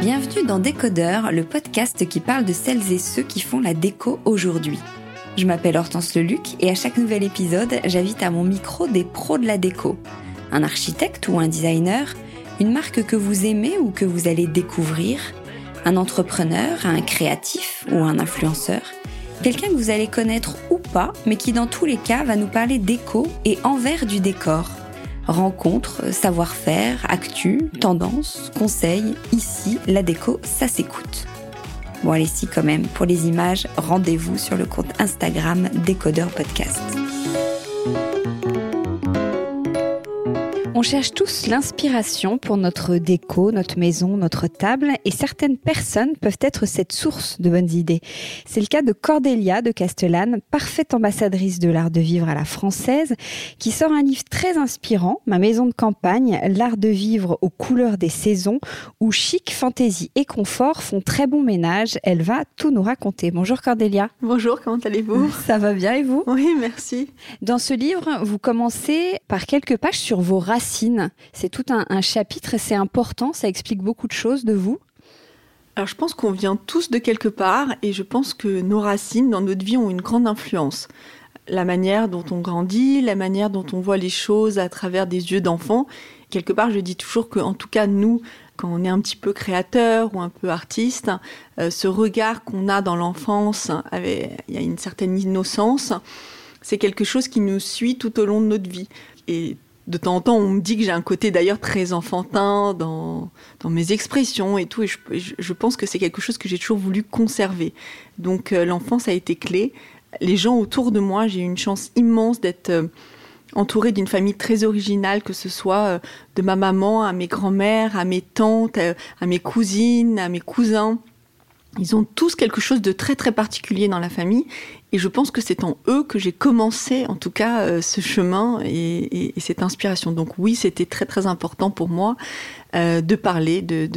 Bienvenue dans Décodeur, le podcast qui parle de celles et ceux qui font la déco aujourd'hui. Je m'appelle Hortense Leluc et à chaque nouvel épisode, j'invite à mon micro des pros de la déco. Un architecte ou un designer, une marque que vous aimez ou que vous allez découvrir, un entrepreneur, un créatif ou un influenceur, quelqu'un que vous allez connaître ou pas, mais qui dans tous les cas va nous parler déco et envers du décor. Rencontres, savoir-faire, actu, tendances, conseils, ici, la déco, ça s'écoute. Bon allez si quand même, pour les images, rendez-vous sur le compte Instagram Décodeur Podcast. On cherche tous l'inspiration pour notre déco, notre maison, notre table, et certaines personnes peuvent être cette source de bonnes idées. C'est le cas de Cordélia de Castellane, parfaite ambassadrice de l'art de vivre à la française, qui sort un livre très inspirant, Ma maison de campagne, l'art de vivre aux couleurs des saisons, où chic, fantaisie et confort font très bon ménage. Elle va tout nous raconter. Bonjour Cordélia. Bonjour, comment allez-vous? Ça va bien et vous? Oui, merci. Dans ce livre, vous commencez par quelques pages sur vos racines c'est tout un, chapitre et c'est important, ça explique beaucoup de choses de vous. Alors je pense qu'on vient tous de quelque part et je pense que nos racines dans notre vie ont une grande influence. La manière dont on grandit, la manière dont on voit les choses à travers des yeux d'enfant. Quelque part, je dis toujours que, en tout cas, nous, quand on est un petit peu créateur ou un peu artiste, euh, ce regard qu'on a dans l'enfance, il y a une certaine innocence, c'est quelque chose qui nous suit tout au long de notre vie. Et de temps en temps, on me dit que j'ai un côté d'ailleurs très enfantin dans, mes expressions et tout, et je, pense que c'est quelque chose que j'ai toujours voulu conserver. Donc euh, l'enfance a été clé. Les gens autour de moi, j'ai eu une chance immense d'être euh, entourée d'une famille très originale, que ce soit euh, de ma maman à mes grands-mères, à mes tantes, à mes cousines, à mes cousins. Ils ont tous quelque chose de très très particulier dans la famille et je pense que c'est en eux que j'ai commencé en tout cas euh, ce chemin et, cette inspiration. Donc oui, c'était très très important pour moi euh, de parler de,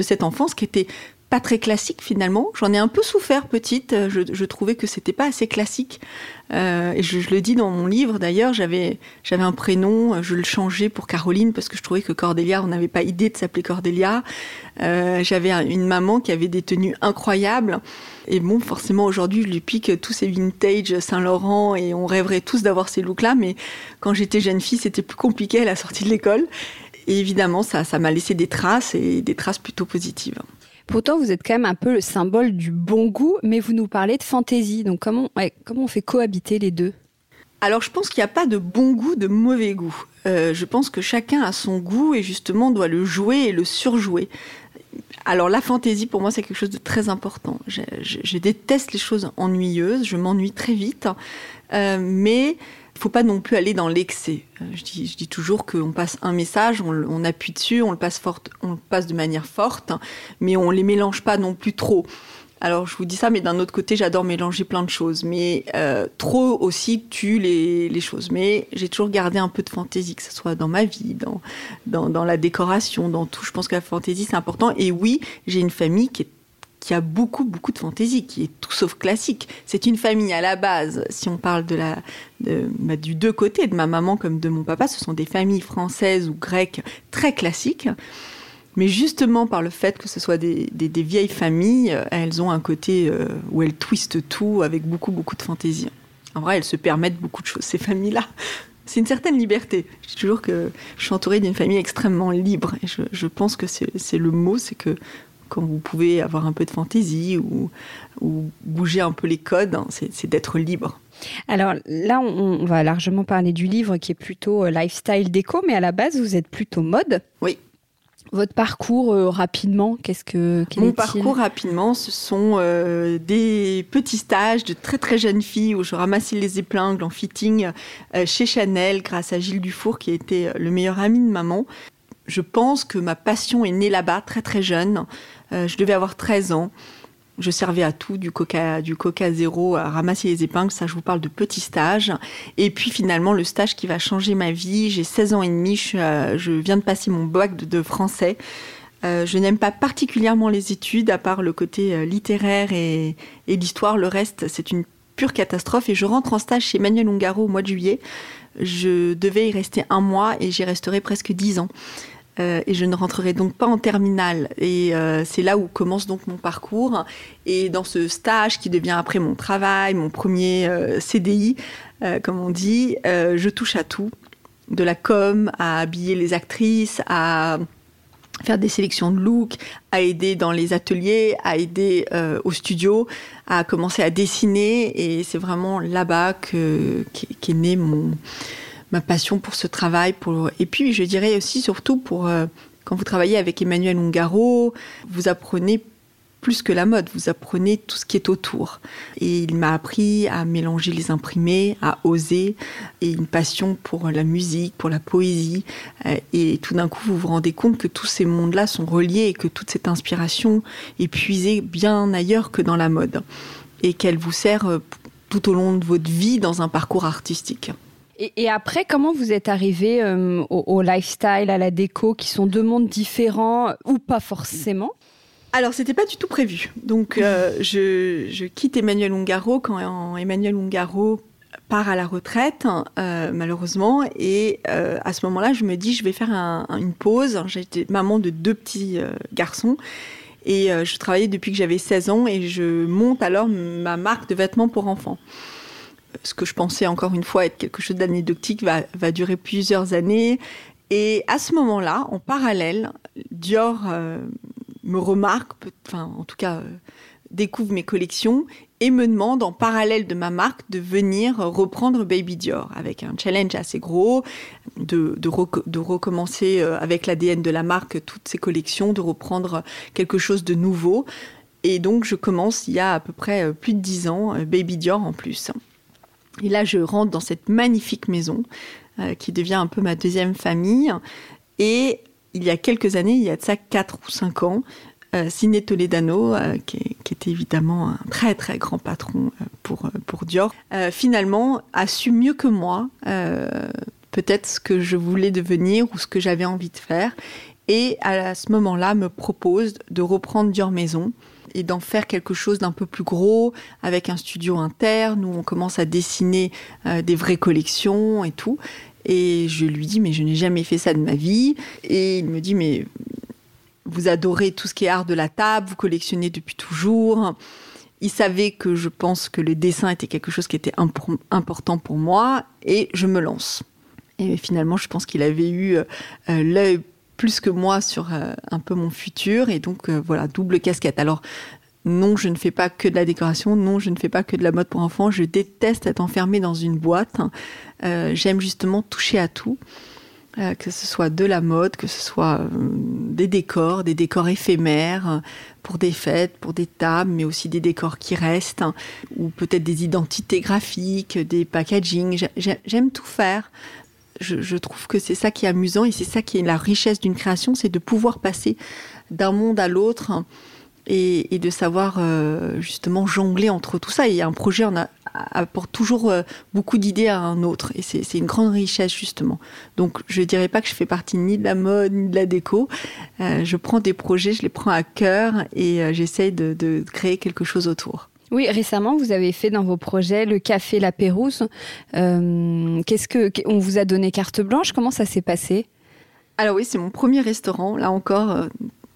cette enfance qui était pas très classique finalement. J'en ai un peu souffert petite. Je, je trouvais que c'était pas assez classique. Euh, et je, le dis dans mon livre d'ailleurs. J'avais j'avais un prénom, je le changeais pour Caroline parce que je trouvais que Cordélia, on n'avait pas idée de s'appeler Cordélia. Euh, j'avais une maman qui avait des tenues incroyables. Et bon, forcément aujourd'hui, je lui pique tous ces vintage Saint-Laurent et on rêverait tous d'avoir ces looks-là. Mais quand j'étais jeune fille, c'était plus compliqué à la sortie de l'école. Et évidemment, ça, ça m'a laissé des traces et des traces plutôt positives. Pourtant, vous êtes quand même un peu le symbole du bon goût, mais vous nous parlez de fantaisie. Donc, comment, comment on fait cohabiter les deux? Alors je pense qu'il n'y a pas de bon goût, de mauvais goût. Euh, je pense que chacun a son goût et justement doit le jouer et le surjouer. Alors la fantaisie pour moi c'est quelque chose de très important. Je, déteste les choses ennuyeuses, je m'ennuie très vite, euh, mais il faut pas non plus aller dans l'excès. Euh, je dis, toujours qu'on passe un message, on, appuie dessus, on le passe de manière forte, mais on les mélange pas non plus trop. Alors je vous dis ça, mais d'un autre côté, j'adore mélanger plein de choses. Mais euh, trop aussi tue les, choses. Mais j'ai toujours gardé un peu de fantaisie, que ce soit dans ma vie, dans, dans, dans la décoration, dans tout. Je pense que la fantaisie, c'est important. Et oui, j'ai une famille qui est qui a beaucoup, beaucoup de fantaisie, qui est tout sauf classique. C'est une famille à la base, si on parle de la, de, bah, du deux côtés, de ma maman comme de mon papa, ce sont des familles françaises ou grecques très classiques. Mais justement, par le fait que ce soit des, vieilles familles, elles ont un côté euh, où elles twistent tout avec beaucoup, beaucoup de fantaisie. En vrai, elles se permettent beaucoup de choses, ces familles-là. C'est une certaine liberté. Je dis toujours que je suis entourée d'une famille extrêmement libre. Et je, je pense que c'est le mot, c'est que quand vous pouvez avoir un peu de fantaisie ou, bouger un peu les codes, hein, c'est d'être libre. Alors là, on, va largement parler du livre qui est plutôt euh, lifestyle déco, mais à la base, vous êtes plutôt mode. Oui. Votre parcours euh, rapidement, qu'est-ce que Mon parcours rapidement, ce sont euh, des petits stages de très très jeunes filles où je ramassais les épingles en fitting chez Chanel grâce à Gilles Dufour qui était le meilleur ami de maman. Je pense que ma passion est née là-bas très très jeune. Euh, je devais avoir 13 ans. Je servais à tout, du coca, du coca zéro, à ramasser les épingles. Ça, je vous parle de petits stages. Et puis finalement, le stage qui va changer ma vie. J'ai 16 ans et demi. Je, viens de passer mon bac de, français. Euh, je n'aime pas particulièrement les études, à part le côté euh, littéraire et, l'histoire. Le reste, c'est une pure catastrophe. Et je rentre en stage chez Manuel Ungaro au mois de juillet. Je devais y rester un mois et j'y resterai presque dix ans. Euh, et je ne rentrerai donc pas en terminale. Et c'est là où commence donc mon parcours. Et dans ce stage qui devient après mon travail, mon premier CDI, comme on dit, je touche à tout. De la com à habiller les actrices, à faire des sélections de looks, à aider dans les ateliers, à aider euh, au studio, à commencer à dessiner. Et c'est vraiment là-bas que, qu'est, née mon, ma passion pour ce travail. Et puis, je dirais aussi, surtout, pour euh, quand vous travaillez avec Emmanuel Ungaro, vous apprenez plus que la mode, vous apprenez tout ce qui est autour. Et il m'a appris à mélanger les imprimés, à oser, et une passion pour la musique, pour la poésie. Euh, et tout d'un coup, vous vous rendez compte que tous ces mondes-là sont reliés et que toute cette inspiration est puisée bien ailleurs que dans la mode. Et qu'elle vous sert euh, tout au long de votre vie dans un parcours artistique. Et, après, comment vous êtes arrivé euh, au, lifestyle, à la déco, qui sont deux mondes différents ou pas forcément? Alors, c'était pas du tout prévu. Donc, euh, je, quitte Emmanuel Ungaro quand Emmanuel Ungaro part à la retraite, euh, malheureusement. Et à ce moment-là, je me dis, je vais faire une pause. J'étais maman de deux petits garçons. Et je travaillais depuis que j'avais 16 ans et je monte alors ma marque de vêtements pour enfants. Ce que je pensais encore une fois être quelque chose d'anecdotique va, va durer plusieurs années. Et à ce moment-là, en parallèle, Dior me remarque, enfin en tout cas euh, découvre mes collections et me demande en parallèle de ma marque de venir reprendre Baby Dior avec un challenge assez gros, de, de, recommencer euh, avec l'ADN de la marque toutes ces collections, de reprendre quelque chose de nouveau. Et donc je commence il y a à peu près euh, plus de dix ans, Baby Dior en plus. Et là je rentre dans cette magnifique maison qui devient un peu ma deuxième famille. Et il y a quelques années, il y a de ça 4 ou 5 ans, euh, Ciné Toledano, euh, qui, était évidemment un très très grand patron euh, pour, pour Dior, finalement a su mieux que moi peut-être ce que je voulais devenir ou ce que j'avais envie de faire. Et à ce moment-là, me propose de reprendre Dior Maison et d'en faire quelque chose d'un peu plus gros, avec un studio interne où on commence à dessiner des vraies collections et tout. Et je lui dis, mais je n'ai jamais fait ça de ma vie. Et il me dit, mais vous adorez tout ce qui est art de la table, vous collectionnez depuis toujours. Il savait que je pense que le dessin était quelque chose qui était important pour moi et je me lance. Et finalement, je pense qu'il avait eu euh, l'œil plus que moi sur euh, un peu mon futur et donc euh, voilà, double casquette. Alors non, je ne fais pas que de la décoration, non, je ne fais pas que de la mode pour enfants, je déteste être enfermée dans une boîte. Euh, j'aime justement toucher à tout, que ce soit de la mode, que ce soit des décors, des décors éphémères pour des fêtes, pour des tables, mais aussi des décors qui restent, ou peut-être des identités graphiques, des packaging. J'aime tout faire. Je trouve que c'est ça qui est amusant et c'est ça qui est la richesse d'une création, c'est de pouvoir passer d'un monde à l'autre et, de savoir euh, justement jongler entre tout ça. Et un projet on apporte toujours euh, beaucoup d'idées à un autre. Et c'est une grande richesse justement. Donc je ne dirais pas que je fais partie ni de la mode ni de la déco. Euh, je prends des projets, je les prends à cœur et j'essaye de, créer quelque chose autour. Oui, récemment, vous avez fait dans vos projets le café La Pérouse. Qu'est-ce que on vous a donné carte blanche? Comment ça s'est passé? Alors oui, c'est mon premier restaurant, là encore,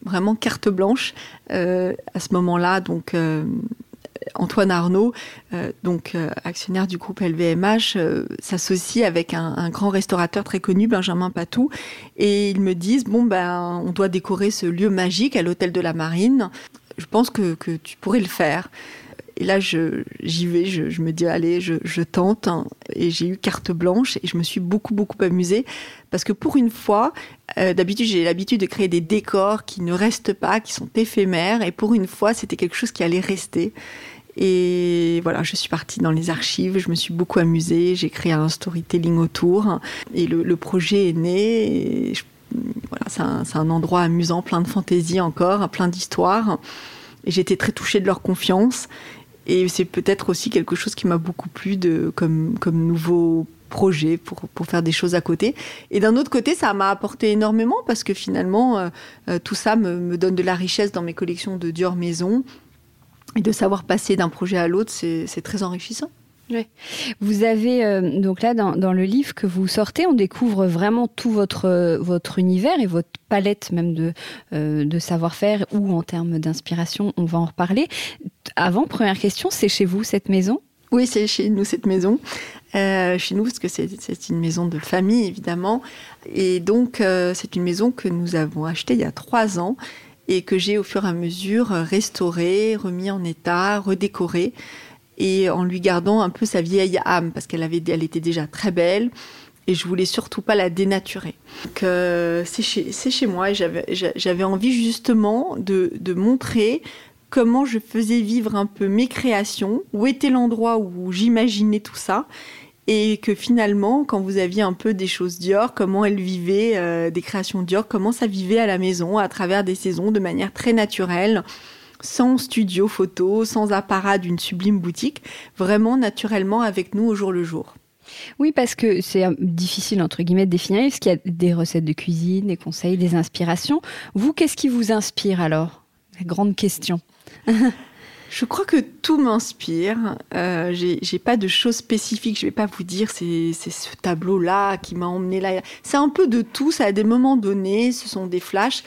vraiment carte blanche euh, à ce moment-là. Donc euh, Antoine Arnaud, euh, donc actionnaire du groupe LVMH, s'associe avec un, grand restaurateur très connu, Benjamin Patou, et ils me disent bon ben on doit décorer ce lieu magique à l'hôtel de la Marine. Je pense que tu pourrais le faire. Et là, j'y vais, je, me dis, allez, je, tente. Hein. et j'ai eu carte blanche et je me suis beaucoup, beaucoup amusée. Parce que pour une fois, euh, d'habitude, j'ai l'habitude de créer des décors qui ne restent pas, qui sont éphémères. Et pour une fois, c'était quelque chose qui allait rester. Et voilà, je suis partie dans les archives, je me suis beaucoup amusée, j'ai créé un storytelling autour. Et le, projet est né. voilà, c'est un, un, endroit amusant, plein de fantaisie encore, plein d'histoires. Et j'étais très touchée de leur confiance. Et c'est peut-être aussi quelque chose qui m'a beaucoup plu de, comme, comme nouveau projet pour, pour faire des choses à côté. Et d'un autre côté, ça m'a apporté énormément parce que finalement, euh, euh, tout ça me, me, donne de la richesse dans mes collections de Dior Maison. Et de savoir passer d'un projet à l'autre, c'est très enrichissant. Vous avez euh, donc là dans, le livre que vous sortez, on découvre vraiment tout votre euh, votre univers et votre palette même de euh, de savoir-faire ou en termes d'inspiration, on va en reparler. Avant, première question, c'est chez vous cette maison? Oui, c'est chez nous cette maison. Chez nous, parce que c'est une maison de famille évidemment, et donc c'est une maison que nous avons achetée il y a trois ans et que j'ai au fur et à mesure restaurée, remis en état, redécorée et en lui gardant un peu sa vieille âme parce qu'elle avait, elle était déjà très belle et je voulais surtout pas la dénaturer. Donc euh, c'est chez, moi j'avais envie justement de, montrer comment je faisais vivre un peu mes créations, où était l'endroit où j'imaginais tout ça et que finalement, quand vous aviez un peu des choses Dior, comment elle vivait, euh, des créations Dior, comment ça vivait à la maison, à travers des saisons, de manière très naturelle, sans studio photo, sans apparat d'une sublime boutique, vraiment naturellement avec nous au jour le jour. Oui, parce que c'est difficile, entre guillemets, de définir, parce qu'il y a des recettes de cuisine, des conseils, des inspirations? Vous, qu'est-ce qui vous inspire alors? La grande question. Je crois que tout m'inspire. Euh, j'ai pas de choses spécifiques. Je vais pas vous dire c'est ce tableau-là qui m'a emmené là. C'est un peu de tout. Ça a des moments donnés. Ce sont des flashs.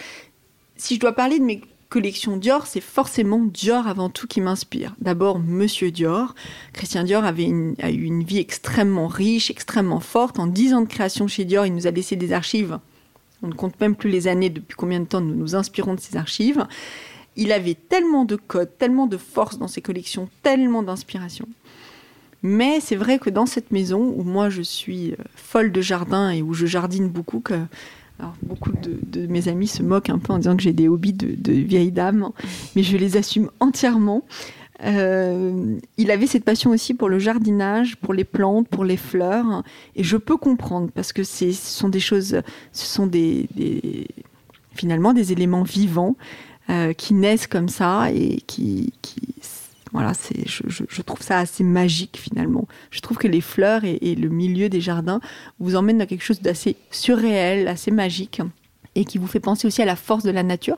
Si je dois parler de mes collection Dior, c'est forcément Dior avant tout qui m'inspire. D'abord, Monsieur Dior. Christian Dior avait a eu une vie extrêmement riche, extrêmement forte. En dix ans de création chez Dior, il nous a laissé des archives. On ne compte même plus les années depuis combien de temps nous nous inspirons de ces archives. Il avait tellement de codes, tellement de force dans ses collections, tellement d'inspiration. Mais c'est vrai que dans cette maison où moi je suis euh, folle de jardin et où je jardine beaucoup, que alors, beaucoup de, mes amis se moquent un peu en disant que j'ai des hobbies de, de vieille dame, mais je les assume entièrement. Euh, il avait cette passion aussi pour le jardinage, pour les plantes, pour les fleurs, et je peux comprendre parce que ce sont des choses, ce sont des, finalement des éléments vivants euh, qui naissent comme ça et qui voilà, je, trouve ça assez magique finalement. Je trouve que les fleurs et, et, le milieu des jardins vous emmènent dans quelque chose d'assez surréel, assez magique, et qui vous fait penser aussi à la force de la nature.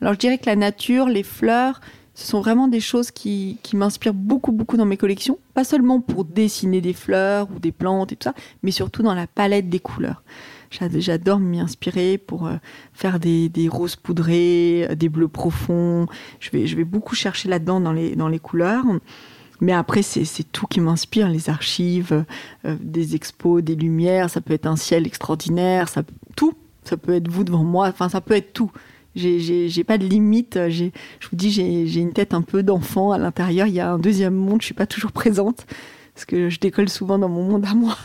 Alors je dirais que la nature, les fleurs, ce sont vraiment des choses qui, qui m'inspirent beaucoup, beaucoup dans mes collections. Pas seulement pour dessiner des fleurs ou des plantes et tout ça, mais surtout dans la palette des couleurs. J'adore m'y inspirer pour euh, faire des, roses poudrées, euh, des bleus profonds. Je vais, je vais beaucoup chercher là-dedans dans les, dans les couleurs. Mais après, c'est tout qui m'inspire, les archives, euh, des expos, des lumières, ça peut être un ciel extraordinaire, ça, tout. Ça peut être vous devant moi, enfin, ça peut être tout. J'ai pas de limite. Je vous dis, j'ai une tête un peu d'enfant à l'intérieur. Il y a un deuxième monde, je suis pas toujours présente parce que je décolle souvent dans mon monde à moi.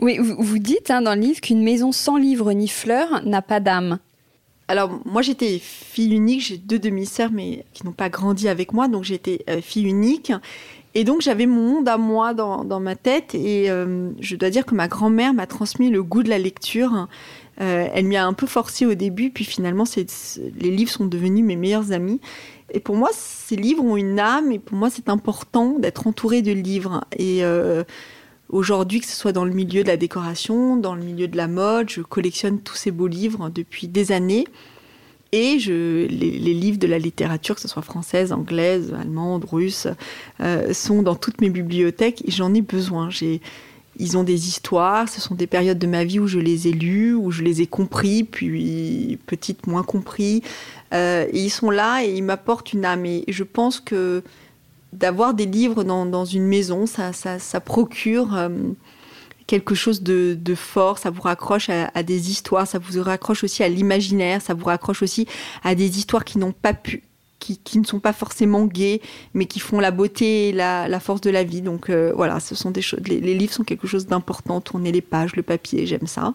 Oui, vous, dites hein, dans le livre qu'une maison sans livres ni fleurs n'a pas d'âme. Alors moi j'étais fille unique, j'ai deux demi-sœurs mais qui n'ont pas grandi avec moi, donc j'étais euh, fille unique. Et donc j'avais mon monde à moi dans, ma tête et euh, je dois dire que ma grand-mère m'a transmis le goût de la lecture. Euh, elle m'y a un peu forcé au début, puis finalement les livres sont devenus mes meilleurs amis. Et pour moi ces livres ont une âme et pour moi c'est important d'être entouré de livres. Et Aujourd'hui, que ce soit dans le milieu de la décoration, dans le milieu de la mode, je collectionne tous ces beaux livres depuis des années. Et les, livres de la littérature, que ce soit française, anglaise, allemande, russe, euh, sont dans toutes mes bibliothèques et j'en ai besoin. Ils ont des histoires, ce sont des périodes de ma vie où je les ai lus, où je les ai compris, puis petite moins compris. Euh, ils sont là et ils m'apportent une âme. Et je pense que d'avoir des livres dans, dans, une maison, ça, ça, ça procure euh, quelque chose de, de, fort, ça vous raccroche à, des histoires, ça vous raccroche aussi à l'imaginaire, ça vous raccroche aussi à des histoires qui n'ont pas pu, qui, qui, ne sont pas forcément gaies, mais qui font la beauté et la, la force de la vie. Donc euh, voilà, ce sont des choses. Les livres sont quelque chose d'important. Tourner les pages, le papier, j'aime ça.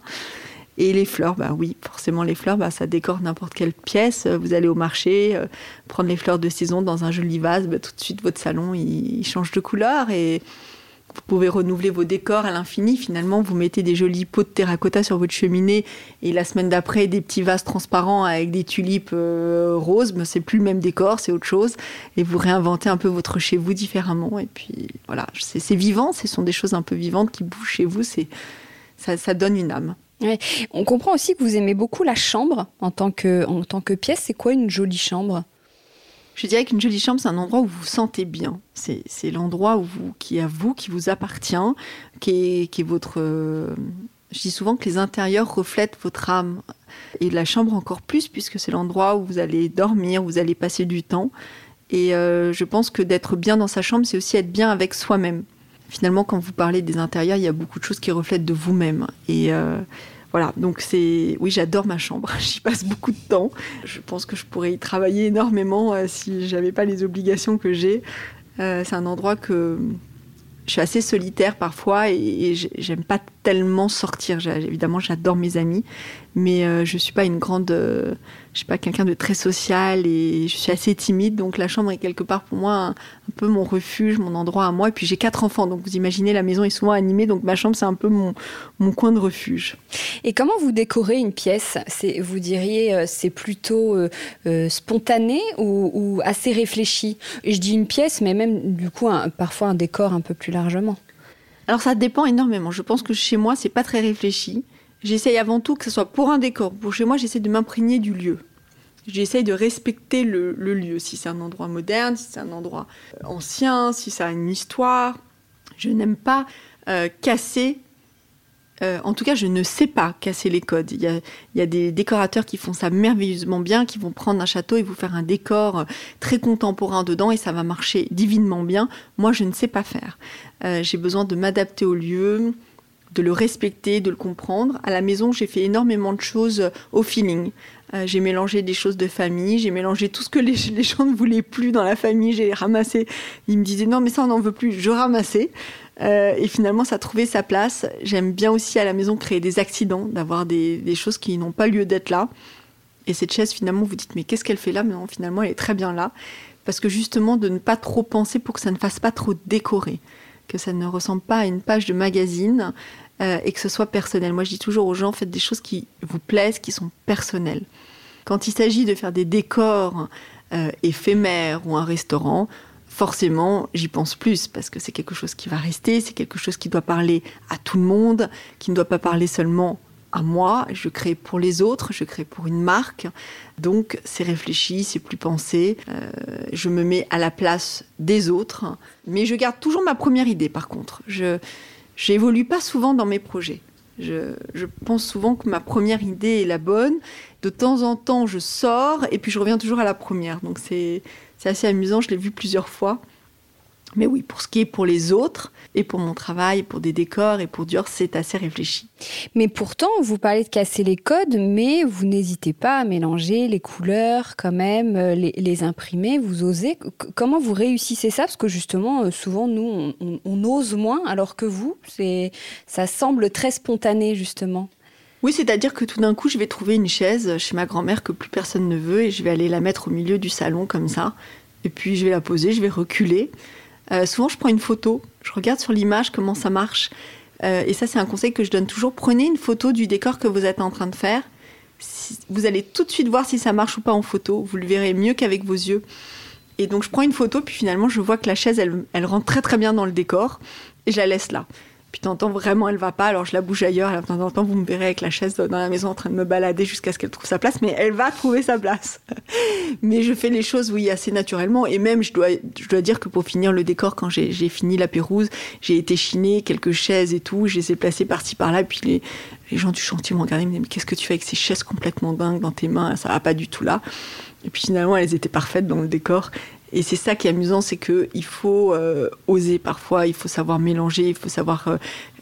Et les fleurs, bah oui, forcément les fleurs, bah, ça décore n'importe quelle pièce. Vous allez au marché, euh, prendre les fleurs de saison dans un joli vase, bah, tout de suite votre salon il, change de couleur et Vous pouvez renouveler vos décors à l'infini. Finalement, vous mettez des jolis pots de terracotta sur votre cheminée et la semaine d'après, des petits vases transparents avec des tulipes euh, roses. Mais c'est plus le même décor, c'est autre chose. Et vous réinventez un peu votre chez vous différemment. Et puis voilà, c'est vivant. Ce sont des choses un peu vivantes qui bougent chez vous. C'est ça donne une âme. On comprend aussi que vous aimez beaucoup la chambre en tant que, pièce. C'est quoi une jolie chambre? Je dirais qu'une jolie chambre, c'est un endroit où vous vous sentez bien. C'est l'endroit qui est à vous, qui vous appartient, qui est, qui est votre. Euh, je dis souvent que les intérieurs reflètent votre âme. Et la chambre encore plus, puisque c'est l'endroit où vous allez dormir, où vous allez passer du temps. Et euh, je pense que d'être bien dans sa chambre, c'est aussi être bien avec soi-même. Finalement, quand vous parlez des intérieurs, il y a beaucoup de choses qui reflètent de vous-même. Et. Euh, voilà, donc c'est. Oui, j'adore ma chambre. J'y passe beaucoup de temps. Je pense que je pourrais y travailler énormément euh, si j'avais pas les obligations que j'ai. Euh, c'est un endroit que je suis assez solitaire parfois et, et j'aime pas tellement sortir. Évidemment, j'adore mes amis, mais euh, je suis pas une grande je suis pas quelqu'un de très social et je suis assez timide, donc la chambre est quelque part pour moi un, peu mon refuge, mon endroit à moi. Et puis j'ai quatre enfants, donc vous imaginez, la maison est souvent animée, donc ma chambre c'est un peu mon, mon coin de refuge. Et comment vous décorez une pièce? C'est Vous diriez euh, c'est plutôt euh, euh, spontané ou, assez réfléchi? Je dis une pièce, mais même du coup parfois un décor un peu plus largement. Alors ça dépend énormément. Je pense que chez moi c'est pas très réfléchi. J'essaye avant tout que ce soit pour un décor. Pour chez moi, j'essaie de m'imprégner du lieu. J'essaye de respecter le, lieu. Si c'est un endroit moderne, si c'est un endroit euh, ancien, si ça a une histoire. Je n'aime pas euh, casser. Euh, en tout cas, je ne sais pas casser les codes. Il y, a, il y, a, des décorateurs qui font ça merveilleusement bien, qui vont prendre un château et vous faire un décor très contemporain dedans et ça va marcher divinement bien. Moi, je ne sais pas faire. J'ai besoin de m'adapter au lieu, de le respecter, de le comprendre. À la maison, j'ai fait énormément de choses au feeling. Euh, j'ai mélangé des choses de famille, j'ai mélangé tout ce que les, gens ne voulaient plus dans la famille, j'ai ramassé. Ils me disaient non mais ça on n'en veut plus, je ramassais. Euh, et finalement ça a trouvé sa place. J'aime bien aussi à la maison créer des accidents, d'avoir des, des choses qui n'ont pas lieu d'être là. Et cette chaise finalement vous dites mais qu'est-ce qu'elle fait là? Mais non finalement elle est très bien là. Parce que justement de ne pas trop penser pour que ça ne fasse pas trop décorer que ça ne ressemble pas à une page de magazine, euh, et que ce soit personnel. Moi, je dis toujours aux gens, faites des choses qui vous plaisent, qui sont personnelles. Quand il s'agit de faire des décors euh, éphémères ou un restaurant, forcément, j'y pense plus parce que c'est quelque chose qui va rester, c'est quelque chose qui doit parler à tout le monde, qui ne doit pas parler seulement à moi. Je crée pour les autres, je crée pour une marque. Donc, c'est réfléchi, c'est plus pensé. Euh, je me mets à la place des autres, mais je garde toujours ma première idée. Par contre, je J'évolue pas souvent dans mes projets. Je, pense souvent que ma première idée est la bonne. De temps en temps, je sors et puis je reviens toujours à la première. Donc c'est assez amusant, je l'ai vu plusieurs fois. Mais oui, pour ce qui est pour les autres, et pour mon travail, pour des décors et pour Dior, c'est assez réfléchi. Mais pourtant, vous parlez de casser les codes, mais vous n'hésitez pas à mélanger les couleurs quand même, euh, les, imprimer, vous osez. Comment vous réussissez ça? Parce que justement, euh, souvent, nous, on, ose moins, alors que vous, ça semble très spontané, justement. Oui, c'est-à-dire que tout d'un coup, je vais trouver une chaise chez ma grand-mère que plus personne ne veut et je vais aller la mettre au milieu du salon comme ça. Et puis, je vais la poser, je vais reculer. Euh, souvent, je prends une photo, je regarde sur l'image comment ça marche. Euh, et ça, c'est un conseil que je donne toujours. Prenez une photo du décor que vous êtes en train de faire. vous allez tout de suite voir si ça marche ou pas en photo. Vous le verrez mieux qu'avec vos yeux. Et donc, je prends une photo, puis finalement, je vois que la chaise, elle, elle rentre très très bien dans le décor. Et je la laisse là. Puis de vraiment, elle va pas, alors je la bouge ailleurs. De temps en temps, vous me verrez avec la chaise dans la maison en train de me balader jusqu'à ce qu'elle trouve sa place. Mais elle va trouver sa place. mais je fais les choses, oui, assez naturellement. Et même, je dois, je dois dire que pour finir le décor, quand j'ai fini la pérouse, j'ai été chiner quelques chaises et tout. Je les ai placées par-ci par-là. Puis les, les gens du chantier m'ont regardé, me mais qu'est-ce que tu fais avec ces chaises complètement dingues dans tes mains? Ça va pas du tout là. Et puis finalement, elles étaient parfaites dans le décor. Et c'est ça qui est amusant, c'est qu'il faut euh, oser parfois, il faut savoir mélanger, il faut savoir euh,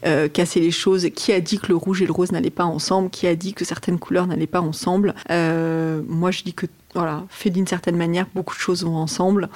euh, casser les choses. Qui a dit que le rouge et le rose n'allaient pas ensemble? Qui a dit que certaines couleurs n'allaient pas ensemble? Moi, je dis que, voilà, fait d'une certaine manière, beaucoup de choses vont ensemble.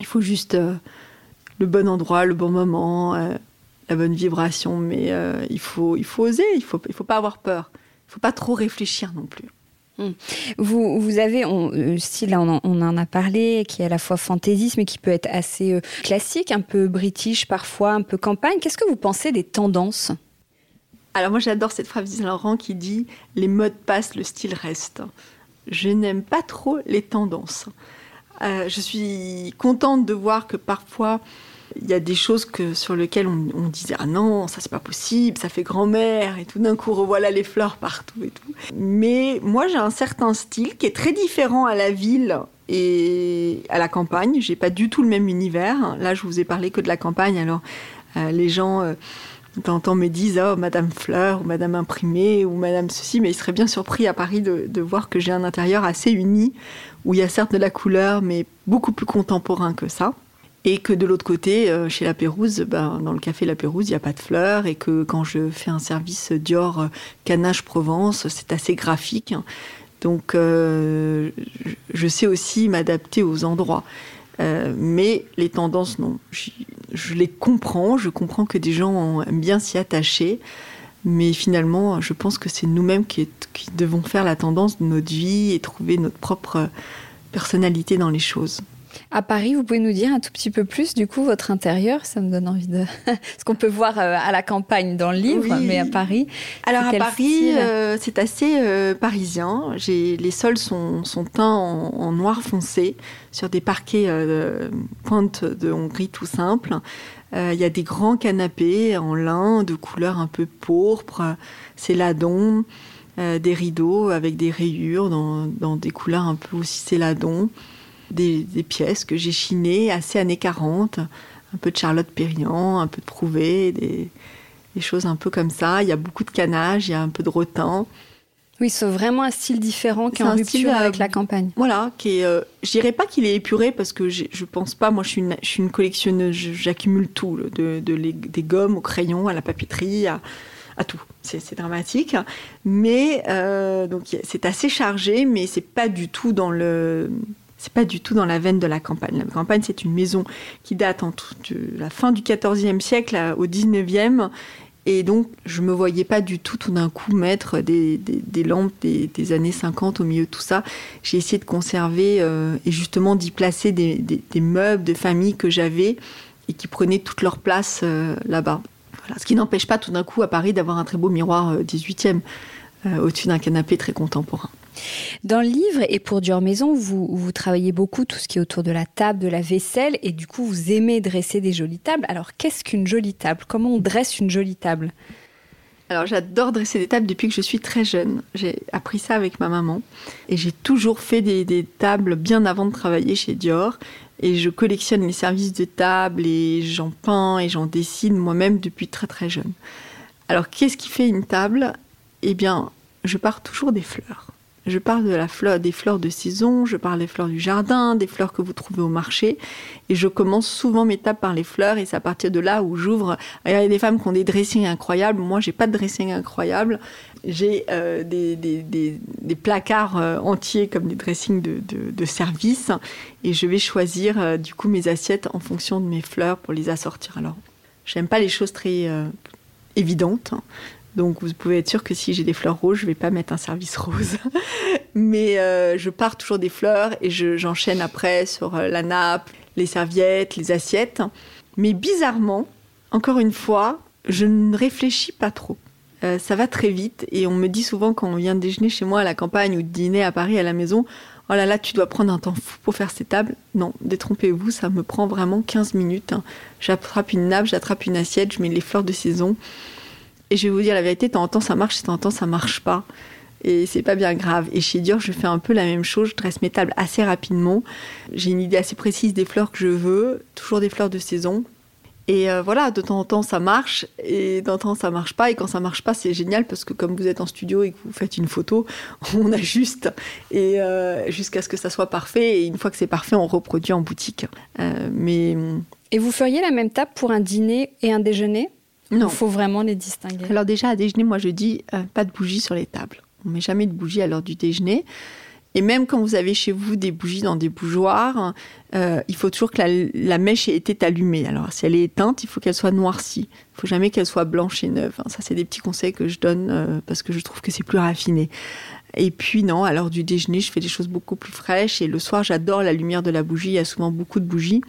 Il faut juste le bon endroit, le bon moment, la bonne vibration, mais il, faut, il faut oser, il faut, il faut pas avoir peur. Il ne faut pas trop réfléchir non plus. Hmm. Vous, avez, on, euh, style, on en, a parlé, qui est à la fois fantaisisme et qui peut être assez euh, classique, un peu british parfois, un peu campagne. Qu'est-ce que vous pensez des tendances? Alors moi j'adore cette phrase de qui dit « les modes passent, le style reste ». Je n'aime pas trop les tendances. Euh, je suis contente de voir que parfois il y a des choses que, sur lesquelles on, disait ah non ça c'est pas possible ça fait grand-mère et tout d'un coup revoilà les fleurs partout et tout. Mais moi j'ai un certain style qui est très différent à la ville et à la campagne. J'ai pas du tout le même univers. Là je vous ai parlé que de la campagne alors euh, les gens euh, temps me disent oh Madame Fleur ou Madame Imprimée ou Madame ceci, mais ils seraient bien surpris à Paris de, de voir que j'ai un intérieur assez uni où il y a certes de la couleur, mais beaucoup plus contemporain que ça. Et que de l'autre côté, euh, chez La Pérouse, ben, dans le café La Pérouse, il n'y a pas de fleurs. Et que quand je fais un service Dior euh, Canache Provence, c'est assez graphique. Donc, euh, je sais aussi m'adapter aux endroits. mais les tendances, non. Je, les comprends. Je comprends que des gens aiment bien s'y attacher. Mais finalement, je pense que c'est nous-mêmes qui, qui devons faire la tendance de notre vie et trouver notre propre personnalité dans les choses. À Paris, vous pouvez nous dire un tout petit peu plus, du coup, votre intérieur Ça me donne envie de. Ce qu'on peut voir euh, à la campagne dans le livre, mais à Paris. Alors, à Paris, euh, c'est assez euh, parisien. Les sols sont, sont teints en, noir foncé sur des parquets pointe de Hongrie tout simple. Il y a des grands canapés en lin de couleur un peu pourpre, céladon, des rideaux avec des rayures dans, dans des couleurs un peu aussi céladon des, pièces que j'ai chinées assez années 40, un peu de Charlotte Perriand, un peu de Prouvé, des, choses un peu comme ça. Il y a beaucoup de canage, il y a un peu de rotin. Oui, c'est vraiment un style différent qui est, en rupture avec la campagne. Voilà, qui est, euh, je dirais pas qu'il est épuré parce que je pense pas. Moi, je suis une, je suis une collectionneuse, j'accumule tout, de, des gommes au crayon, à la papeterie, à, tout. C'est dramatique, mais euh, donc c'est assez chargé, mais c'est pas du tout dans le c'est pas du tout dans la veine de la campagne. La campagne, c'est une maison qui date de la fin du XIVe siècle au XIXe. Et donc, je me voyais pas du tout tout d'un coup mettre des, lampes des, années 50 au milieu de tout ça. J'ai essayé de conserver euh, et justement d'y placer des, meubles de famille que j'avais et qui prenaient toute leur place euh, là-bas. Ce qui n'empêche pas tout d'un coup à Paris d'avoir un très beau miroir 18e euh, au-dessus d'un canapé très contemporain. Dans le livre et pour Dior Maison, vous, vous travaillez beaucoup tout ce qui est autour de la table, de la vaisselle, et du coup, vous aimez dresser des jolies tables. Alors, qu'est-ce qu'une jolie table? Comment on dresse une jolie table? Alors j'adore dresser des tables depuis que je suis très jeune. J'ai appris ça avec ma maman et j'ai toujours fait des, des, tables bien avant de travailler chez Dior. Et je collectionne les services de table et j'en peins et j'en dessine moi-même depuis très très jeune. Alors qu'est-ce qui fait une table? Eh bien, je pars toujours des fleurs. Je parle des fleurs de saison, je parle des fleurs du jardin, des fleurs que vous trouvez au marché. Et je commence souvent mes tables par les fleurs et c'est à partir de là où j'ouvre. Il y a des femmes qui ont des dressings incroyables. Moi, j'ai pas de dressing incroyable. J'ai euh, des, placards euh, entiers comme des dressings de, service. Et je vais choisir euh, du coup mes assiettes en fonction de mes fleurs pour les assortir. Alors, j'aime pas les choses très évidentes. Donc vous pouvez être sûr que si j'ai des fleurs rouges, je vais pas mettre un service rose. Mais euh, je pars toujours des fleurs et j'enchaîne après sur euh, la nappe, les serviettes, les assiettes. Mais bizarrement, encore une fois, je ne réfléchis pas trop. Euh, ça va très vite et on me dit souvent quand on vient déjeuner chez moi à la campagne ou dîner à Paris à la maison, oh là là, tu dois prendre un temps fou pour faire ces tables. Non, détrompez-vous, ça me prend vraiment 15 minutes. J'attrape une nappe, j'attrape une assiette, je mets les fleurs de saison. Et je vais vous dire la vérité, de temps en temps ça marche, de temps en temps ça marche pas. Et c'est pas bien grave. Et chez Dior, je fais un peu la même chose. Je dresse mes tables assez rapidement. J'ai une idée assez précise des fleurs que je veux, toujours des fleurs de saison. Et euh, voilà, de temps en temps ça marche, et de temps en temps ça marche pas. Et quand ça marche pas, c'est génial parce que comme vous êtes en studio et que vous faites une photo, on ajuste et euh, jusqu'à ce que ça soit parfait. Et une fois que c'est parfait, on reproduit en boutique. Euh, mais et vous feriez la même table pour un dîner et un déjeuner? Non. Il faut vraiment les distinguer. Alors déjà, à déjeuner, moi je dis euh, pas de bougies sur les tables. On met jamais de bougies à l'heure du déjeuner. Et même quand vous avez chez vous des bougies dans des bougeoirs, euh, il faut toujours que la, mèche ait été allumée. Alors si elle est éteinte, il faut qu'elle soit noircie. Il faut jamais qu'elle soit blanche et neuve. Ça, c'est des petits conseils que je donne euh, parce que je trouve que c'est plus raffiné. Et puis non, à l'heure du déjeuner, je fais des choses beaucoup plus fraîches. Et le soir, j'adore la lumière de la bougie. Il y a souvent beaucoup de bougies.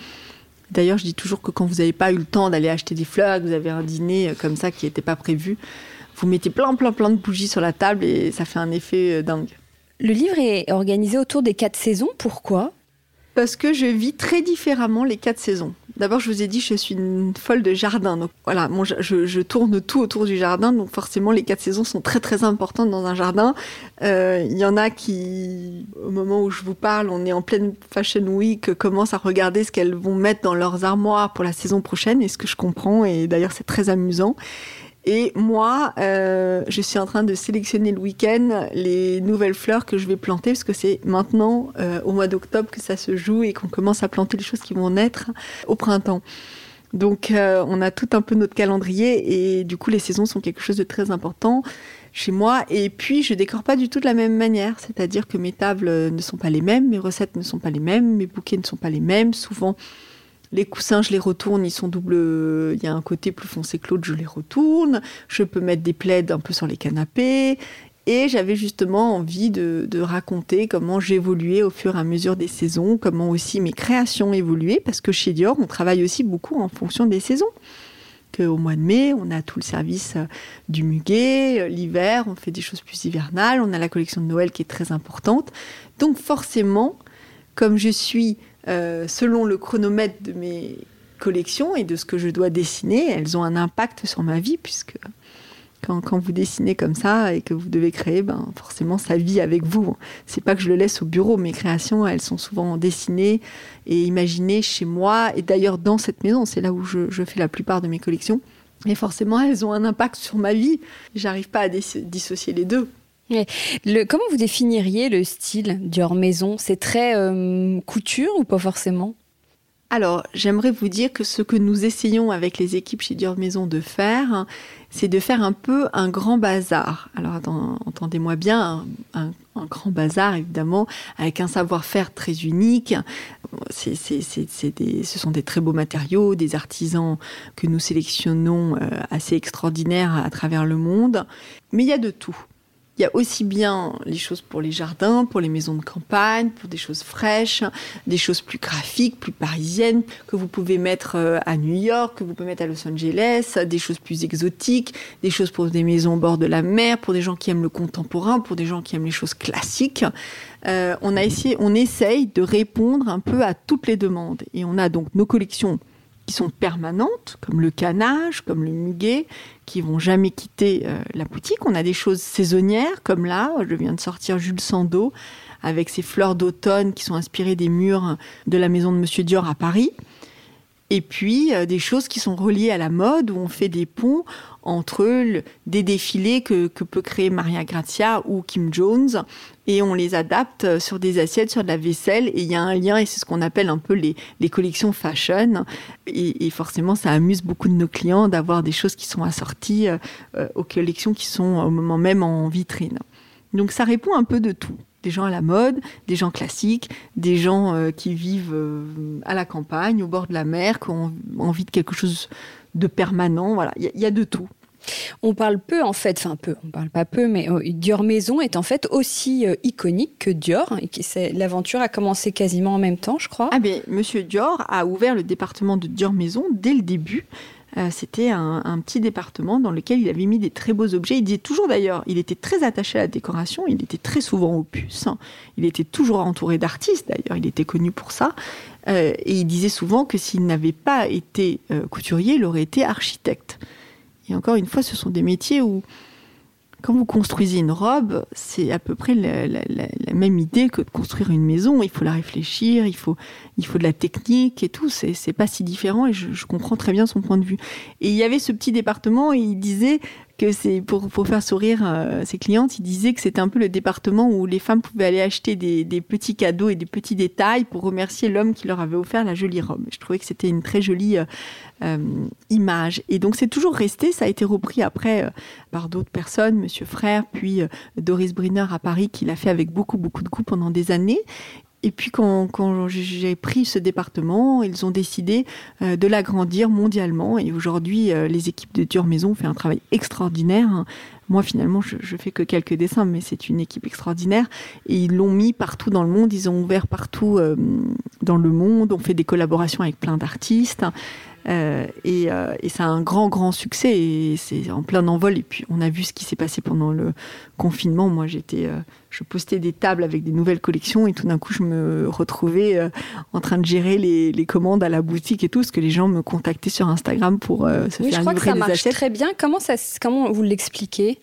D'ailleurs, je dis toujours que quand vous n'avez pas eu le temps d'aller acheter des fleurs, que vous avez un dîner comme ça qui n'était pas prévu, vous mettez plein, plein, plein de bougies sur la table et ça fait un effet dingue. Le livre est organisé autour des quatre saisons. Pourquoi? Parce que je vis très différemment les quatre saisons. D'abord, je vous ai dit, je suis une folle de jardin. Donc voilà, je, tourne tout autour du jardin. Donc forcément, les quatre saisons sont très très importantes dans un jardin. Euh, il y en a qui, au moment où je vous parle, on est en pleine Fashion Week, commencent à regarder ce qu'elles vont mettre dans leurs armoires pour la saison prochaine. Et ce que je comprends, et d'ailleurs c'est très amusant. Et moi, euh, je suis en train de sélectionner le week-end les nouvelles fleurs que je vais planter, parce que c'est maintenant, euh, au mois d'octobre, que ça se joue et qu'on commence à planter les choses qui vont naître au printemps. Donc, euh, on a tout un peu notre calendrier et du coup, les saisons sont quelque chose de très important chez moi. Et puis, je décore pas du tout de la même manière, c'est-à-dire que mes tables ne sont pas les mêmes, mes recettes ne sont pas les mêmes, mes bouquets ne sont pas les mêmes. Souvent, les coussins, je les retourne, ils sont double. Il y a un côté plus foncé que l'autre, je les retourne. Je peux mettre des plaids un peu sur les canapés. Et j'avais justement envie de, raconter comment j'évoluais au fur et à mesure des saisons, comment aussi mes créations évoluaient, parce que chez Dior, on travaille aussi beaucoup en fonction des saisons. Au mois de mai, on a tout le service euh, du muguet, euh, l'hiver, on fait des choses plus hivernales, on a la collection de Noël qui est très importante. Donc forcément, comme je suis euh, selon le chronomètre de mes collections et de ce que je dois dessiner, elles ont un impact sur ma vie, puisque quand, vous dessinez comme ça et que vous devez créer, ben, forcément, ça vit avec vous. C'est pas que je le laisse au bureau. Mes créations, elles sont souvent dessinées et imaginées chez moi. Et d'ailleurs, dans cette maison, c'est là où je, fais la plupart de mes collections. Et forcément, elles ont un impact sur ma vie. J'arrive pas à dissocier les deux. Comment vous définiriez le style Dior Maison? C'est très euh, couture ou pas forcément? Alors, j'aimerais vous dire que ce que nous essayons avec les équipes chez Dior Maison de faire, c'est de faire un peu un grand bazar. Alors, entendez-moi bien, un, grand bazar, évidemment, avec un savoir-faire très unique. ce sont des très beaux matériaux, des artisans que nous sélectionnons euh, assez extraordinaires à travers le monde. Mais il y a de tout. Il y a aussi bien les choses pour les jardins, pour les maisons de campagne, pour des choses fraîches, des choses plus graphiques, plus parisiennes, que vous pouvez mettre euh, à New York, que vous pouvez mettre à Los Angeles, des choses plus exotiques, des choses pour des maisons au bord de la mer, pour des gens qui aiment le contemporain, pour des gens qui aiment les choses classiques. Euh, on, a essayé, on essaye de répondre un peu à toutes les demandes. Et on a donc nos collections qui sont permanentes, comme le canage, comme le muguet, qui vont jamais quitter euh, la boutique. On a des choses saisonnières, comme là, je viens de sortir Jules Sando, avec ses fleurs d'automne qui sont inspirées des murs de la maison de Monsieur Dior à Paris. Et puis euh, des choses qui sont reliées à la mode, où on fait des ponts entre des défilés que, peut créer Maria Grazia ou Kim Jones, et on les adapte sur des assiettes, sur de la vaisselle, et il y a un lien, et c'est ce qu'on appelle un peu les, collections fashion. Et, forcément, ça amuse beaucoup de nos clients d'avoir des choses qui sont assorties euh, aux collections qui sont au moment même en vitrine. Donc ça répond un peu de tout des gens à la mode, des gens classiques, des gens euh, qui vivent euh, à la campagne, au bord de la mer, qui ont envie de quelque chose de permanent. Voilà, il y, a de tout. On parle peu en fait, enfin peu, on parle pas peu, mais euh, Dior Maison est en fait aussi iconique que Dior. L'aventure a commencé quasiment en même temps, je crois. Ah bien, Monsieur Dior a ouvert le département de Dior Maison dès le début. Euh, c'était un, petit département dans lequel il avait mis des très beaux objets. Il disait toujours d'ailleurs, il était très attaché à la décoration, il était très souvent au puce, il était toujours entouré d'artistes d'ailleurs, il était connu pour ça. Euh, et il disait souvent que s'il n'avait pas été euh, couturier, il aurait été architecte. Et encore une fois, ce sont des métiers où quand vous construisez une robe, c'est à peu près la, même idée que de construire une maison. Il faut la réfléchir, il faut, il faut de la technique et tout. C'est pas si différent et je, je, comprends très bien son point de vue. Et il y avait ce petit département et il disait que c'est pour, faire sourire euh, ses clientes, il disait que c'était un peu le département où les femmes pouvaient aller acheter des, des petits cadeaux et des petits détails pour remercier l'homme qui leur avait offert la jolie robe. Je trouvais que c'était une très jolie euh, euh, image. Et donc c'est toujours resté, ça a été repris après par d'autres personnes, Monsieur Frère, puis Doris Briner à Paris, qui l'a fait avec beaucoup beaucoup de goût pendant des années. Et puis quand, j'ai pris ce département, ils ont décidé euh, de l'agrandir mondialement. Et aujourd'hui, euh, les équipes de Dure Maison ont fait un travail extraordinaire. Moi, finalement, je, je fais que quelques dessins, mais c'est une équipe extraordinaire. Et ils l'ont mis partout dans le monde. Ils ont ouvert partout euh, dans le monde. On fait des collaborations avec plein d'artistes. Euh, et, euh, et c'est un grand, grand succès. Et c'est en plein envol. Et puis, on a vu ce qui s'est passé pendant le confinement. Moi, j'étais, euh, je postais des tables avec des nouvelles collections. Et tout d'un coup, je me retrouvais en train de gérer les, les, commandes à la boutique et tout. Parce que les gens me contactaient sur Instagram pour se oui, faire je crois livrer que ça des marche très bien. Comment, ça, comment vous l'expliquez?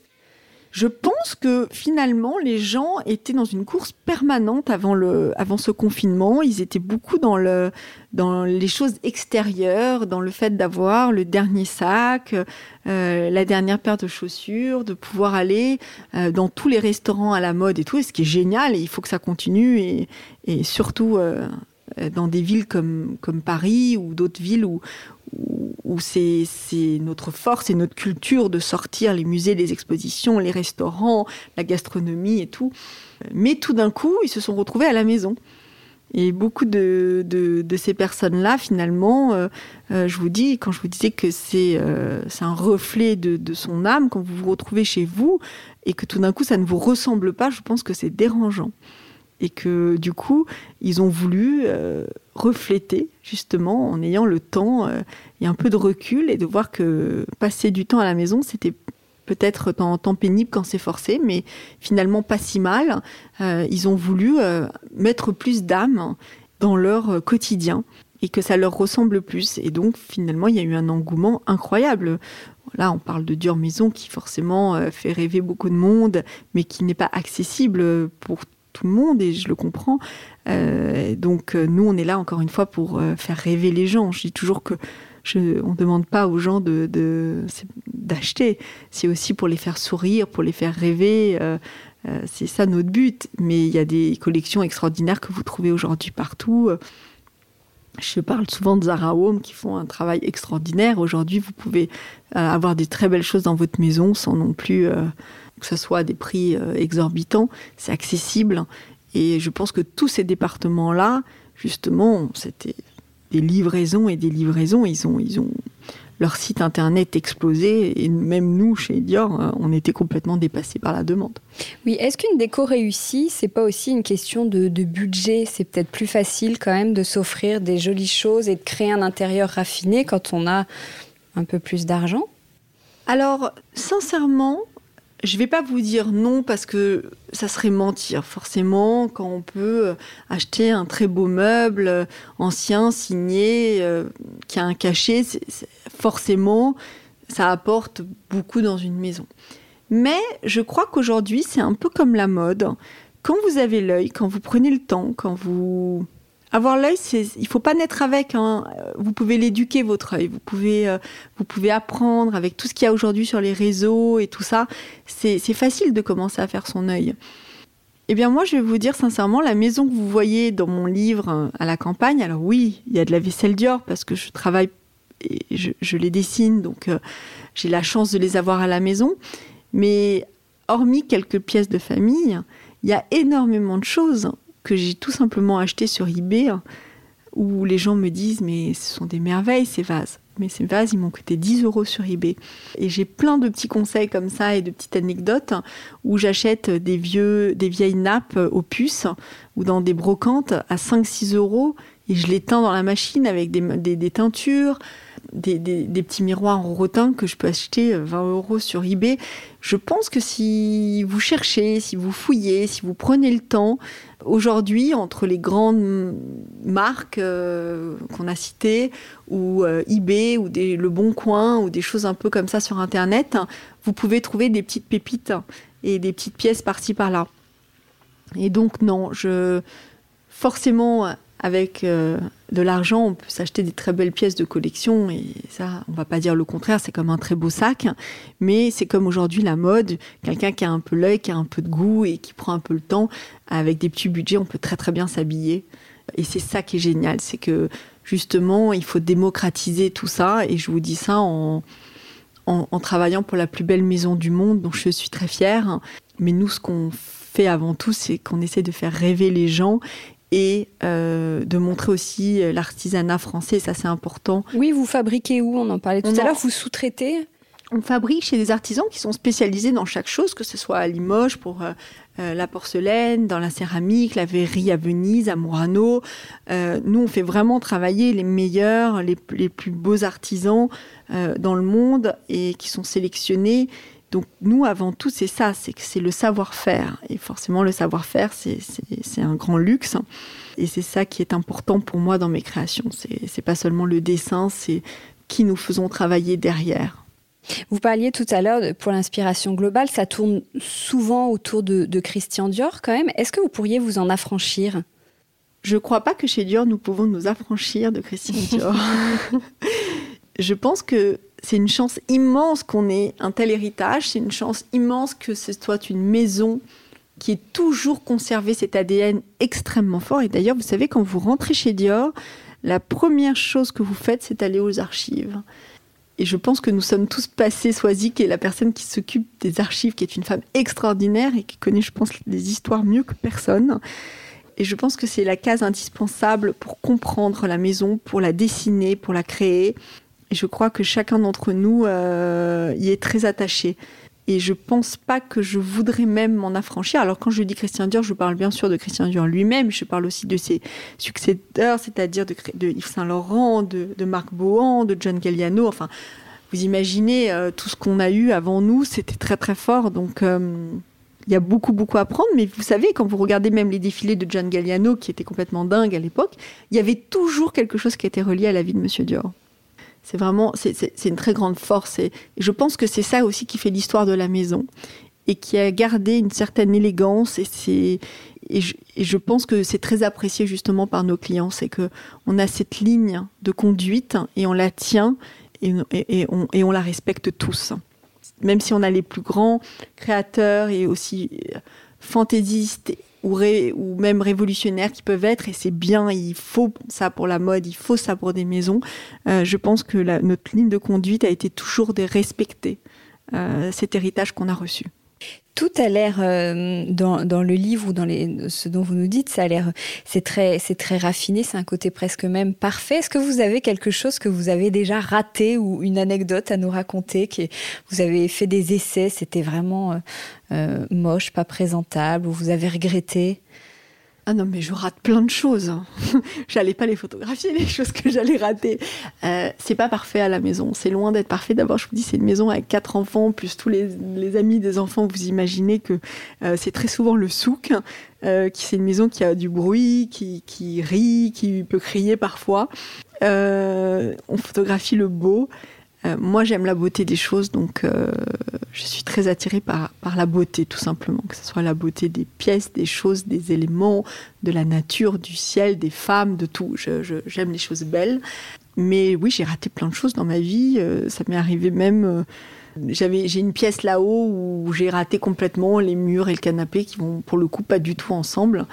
Je pense que finalement, les gens étaient dans une course permanente avant, le, avant ce confinement. Ils étaient beaucoup dans, le, dans les choses extérieures, dans le fait d'avoir le dernier sac, euh, la dernière paire de chaussures, de pouvoir aller euh, dans tous les restaurants à la mode et tout, et ce qui est génial, et il faut que ça continue, et, surtout euh, dans des villes comme, comme Paris ou d'autres villes où, où, c'est notre force et notre culture de sortir les musées, les expositions, les restaurants, la gastronomie et tout. Mais tout d'un coup, ils se sont retrouvés à la maison. Et beaucoup de, ces personnes-là, finalement, euh, euh, je vous dis, quand je vous disais que c'est euh, un reflet de son âme, quand vous vous retrouvez chez vous et que tout d'un coup ça ne vous ressemble pas, je pense que c'est dérangeant. Et que du coup, ils ont voulu euh, refléter, justement, en ayant le temps euh, et un peu de recul, et de voir que passer du temps à la maison, c'était peut-être temps, temps pénible quand c'est forcé, mais finalement pas si mal. Euh, ils ont voulu mettre plus d'âme dans leur quotidien et que ça leur ressemble plus. Et donc finalement, il y a eu un engouement incroyable. Là, on parle de Dure Maison qui forcément fait rêver beaucoup de monde, mais qui n'est pas accessible pour tout le monde, et je le comprends. Euh, donc euh, nous, on est là encore une fois pour euh, faire rêver les gens. Je dis toujours que ne demande pas aux gens de, d'acheter, c'est aussi pour les faire sourire, pour les faire rêver. C'est ça notre but. Mais il y a des collections extraordinaires que vous trouvez aujourd'hui partout. Je parle souvent de Zara Home qui font un travail extraordinaire. Aujourd'hui, vous pouvez euh, avoir des très belles choses dans votre maison sans non plus euh, que ce soit à des prix euh, exorbitants. C'est accessible. Et je pense que tous ces départements-là, justement, c'était des livraisons et des livraisons. Ils ont, ils ont leur site internet explosé et même nous chez Dior, euh, on était complètement dépassés par la demande. Oui, est-ce qu'une déco réussie, c'est pas aussi une question de, de budget? C'est peut-être plus facile quand même de s'offrir des jolies choses et de créer un intérieur raffiné quand on a un peu plus d'argent? Alors, sincèrement, je vais pas vous dire non parce que ça serait mentir. Forcément, quand on peut acheter un très beau meuble euh, ancien, signé, euh, qui a un cachet, forcément, ça apporte beaucoup dans une maison. Mais je crois qu'aujourd'hui, c'est un peu comme la mode. Quand vous avez l'œil, quand vous prenez le temps, quand vous avoir l'œil, il faut pas naître avec. Hein. Vous pouvez l'éduquer votre œil. Vous pouvez euh, vous pouvez apprendre avec tout ce qu'il y a aujourd'hui sur les réseaux et tout ça. C'est c'est facile de commencer à faire son œil. Eh bien moi, je vais vous dire sincèrement, la maison que vous voyez dans mon livre euh, à la campagne, alors oui, il y a de la vaisselle Dior parce que je travaille et je, je les dessine, donc euh, j'ai la chance de les avoir à la maison. Mais hormis quelques pièces de famille, il y a énormément de choses que j'ai tout simplement achetées sur eBay où les gens me disent mais ce sont des merveilles ces vases. Mais ces vases, ils m'ont coûté 10 euros sur eBay. Et j'ai plein de petits conseils comme ça et de petites anecdotes où j'achète des, des vieilles nappes aux puces ou dans des brocantes à 5-6 euros et je les teins dans la machine avec des, des, des teintures, des, petits miroirs en rotin que je peux acheter 20 euros sur eBay. Je pense que si vous cherchez, si vous fouillez, si vous prenez le temps, aujourd'hui, entre les grandes marques euh, qu'on a citées, ou euh, eBay, ou Le Bon Coin, ou des choses un peu comme ça sur Internet, vous pouvez trouver des petites pépites et des petites pièces par-ci par-là. Et donc, non, je forcément avec euh, de l'argent, on peut s'acheter des très belles pièces de collection et ça, on va pas dire le contraire, c'est comme un très beau sac, mais c'est comme aujourd'hui la mode, quelqu'un qui a un peu l'œil, qui a un peu de goût et qui prend un peu le temps, avec des petits budgets, on peut très très bien s'habiller. Et c'est ça qui est génial, c'est que justement, il faut démocratiser tout ça et je vous dis ça en, en, en travaillant pour la plus belle maison du monde, dont je suis très fière. Mais nous, ce qu'on fait avant tout, c'est qu'on essaie de faire rêver les gens et euh, de montrer aussi l'artisanat français, ça c'est important. Oui, vous fabriquez où? On en parlait tout à l'heure, vous sous-traitez? On fabrique chez des artisans qui sont spécialisés dans chaque chose, que ce soit à Limoges pour euh, euh, la porcelaine, dans la céramique, la verrerie à Venise, à Murano. Euh, nous, on fait vraiment travailler les meilleurs, les, plus beaux artisans dans le monde et qui sont sélectionnés. Donc nous, avant tout, c'est ça, c'est que c'est le savoir-faire. Et forcément, le savoir-faire, c'est un grand luxe. Et c'est ça qui est important pour moi dans mes créations. C'est pas seulement le dessin, c'est qui nous faisons travailler derrière. Vous parliez tout à l'heure, pour l'inspiration globale, ça tourne souvent autour de, Christian Dior quand même. Est-ce que vous pourriez vous en affranchir? Je ne crois pas que chez Dior, nous pouvons nous affranchir de Christian Dior. Je pense que c'est une chance immense qu'on ait un tel héritage. C'est une chance immense que ce soit une maison qui ait toujours conservé cet ADN extrêmement fort. Et d'ailleurs, vous savez, quand vous rentrez chez Dior, la première chose que vous faites, c'est aller aux archives. Et je pense que nous sommes tous passés, Soisy, qui est la personne qui s'occupe des archives, qui est une femme extraordinaire et qui connaît, je pense, les histoires mieux que personne. Et je pense que c'est la case indispensable pour comprendre la maison, pour la dessiner, pour la créer. Et je crois que chacun d'entre nous euh, y est très attaché. Et je pense pas que je voudrais même m'en affranchir. Alors quand je dis Christian Dior, je parle bien sûr de Christian Dior lui-même, je parle aussi de ses successeurs, c'est-à-dire de, Yves Saint Laurent, de, Marc Bohan, de John Galliano. Enfin, vous imaginez euh, tout ce qu'on a eu avant nous, c'était très très fort. Donc euh, il y a beaucoup beaucoup à prendre. Mais vous savez, quand vous regardez même les défilés de John Galliano, qui était complètement dingue à l'époque, il y avait toujours quelque chose qui était relié à la vie de Monsieur Dior. C'est vraiment, c'est une très grande force. Et, je pense que c'est ça aussi qui fait l'histoire de la maison et qui a gardé une certaine élégance. Et, c'est, et, je, pense que c'est très apprécié justement par nos clients. C'est que on a cette ligne de conduite et on la tient et, et, on, et on la respecte tous. Même si on a les plus grands créateurs et aussi fantaisistes ou, même révolutionnaires qui peuvent être, et c'est bien, il faut ça pour la mode, il faut ça pour des maisons. Euh, je pense que notre ligne de conduite a été toujours de respecter euh, cet héritage qu'on a reçu. Tout a l'air euh, dans, le livre ou dans ce dont vous nous dites, ça a l'air, c'est très, raffiné, c'est un côté presque même parfait. Est-ce que vous avez quelque chose que vous avez déjà raté ou une anecdote à nous raconter que vous avez fait des essais, c'était vraiment euh, moche, pas présentable, ou vous avez regretté? Ah non, mais je rate plein de choses. j'allais pas les photographier, les choses que j'allais rater. Euh, c'est pas parfait à la maison. C'est loin d'être parfait. D'abord, je vous dis, c'est une maison avec quatre enfants, plus tous les, amis des enfants. Vous imaginez que euh, c'est très souvent le souk. Euh, qui c'est une maison qui a du bruit, qui, qui rit, qui peut crier parfois. Euh, on photographie le beau. Euh, moi, j'aime la beauté des choses, donc euh, je suis très attirée par, la beauté, tout simplement. Que ce soit la beauté des pièces, des choses, des éléments, de la nature, du ciel, des femmes, de tout. J'aime les choses belles. Mais oui, j'ai raté plein de choses dans ma vie. Euh, ça m'est arrivé même. j'avais, j'ai une pièce là-haut où j'ai raté complètement les murs et le canapé qui vont pour le coup pas du tout ensemble.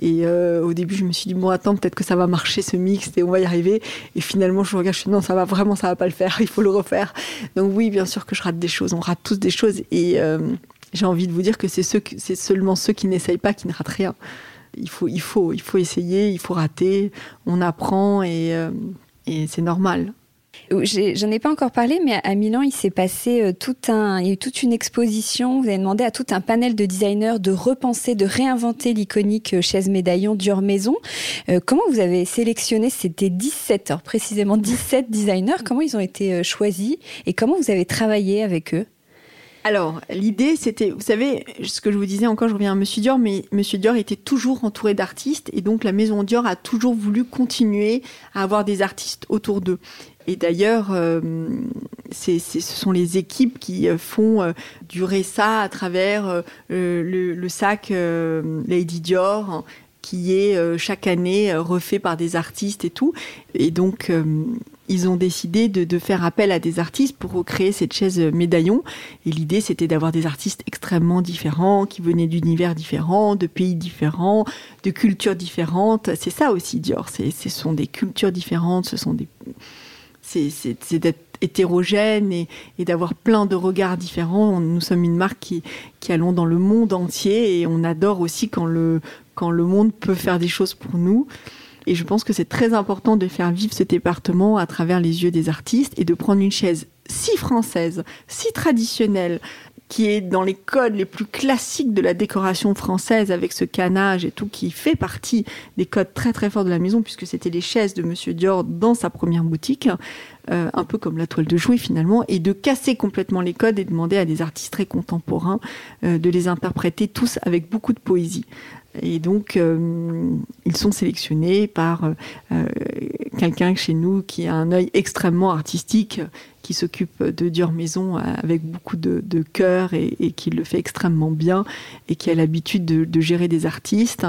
Et euh, au début, je me suis dit, bon, attends, peut-être que ça va marcher ce mix et on va y arriver. Et finalement, je regarde, je suis non, ça va vraiment, ça va pas le faire, il faut le refaire. Donc oui, bien sûr que je rate des choses, on rate tous des choses. Et euh, j'ai envie de vous dire que c'est, c'est seulement ceux qui n'essayent pas qui ne ratent rien. Il faut, il faut, il faut essayer, il faut rater, on apprend et, euh, et c'est normal. J'en ai pas encore parlé, mais à Milan, il s'est passé euh, y a eu toute une exposition. Vous avez demandé à tout un panel de designers de repenser, de réinventer l'iconique euh, chaise médaillon Dior Maison. Euh, comment vous avez sélectionné? C'était 17, alors précisément 17 designers. Comment ils ont été choisis? Et comment vous avez travaillé avec eux? Alors, l'idée, c'était, vous savez, ce que je vous disais encore, je reviens à Monsieur Dior, mais Monsieur Dior était toujours entouré d'artistes, et donc la maison Dior a toujours voulu continuer à avoir des artistes autour d'eux. Et d'ailleurs, euh, ce sont les équipes qui euh, font euh, durer ça à travers le, sac Lady Dior qui est chaque année refait par des artistes et tout. Et donc, ils ont décidé de, faire appel à des artistes pour recréer cette chaise médaillon. Et l'idée, c'était d'avoir des artistes extrêmement différents, qui venaient d'univers différents, de pays différents, de cultures différentes. C'est ça aussi, Dior. Ce sont des cultures différentes, ce sont des c'est d'être hétérogène et, d'avoir plein de regards différents. Nous sommes une marque qui, qui allons dans le monde entier et on adore aussi quand le, quand le monde peut faire des choses pour nous. Et je pense que c'est très important de faire vivre ce département à travers les yeux des artistes et de prendre une chaise si française, si traditionnelle, qui est dans les codes les plus classiques de la décoration française avec ce canage et tout, qui fait partie des codes très très forts de la maison, puisque c'était les chaises de Monsieur Dior dans sa première boutique, euh, un peu comme la toile de jouet finalement, et de casser complètement les codes et demander à des artistes très contemporains euh, de les interpréter tous avec beaucoup de poésie. Et donc, euh, ils sont sélectionnés par quelqu'un chez nous qui a un œil extrêmement artistique, qui s'occupe de Dior Maison avec beaucoup de, cœur et, qui le fait extrêmement bien et qui a l'habitude de, gérer des artistes.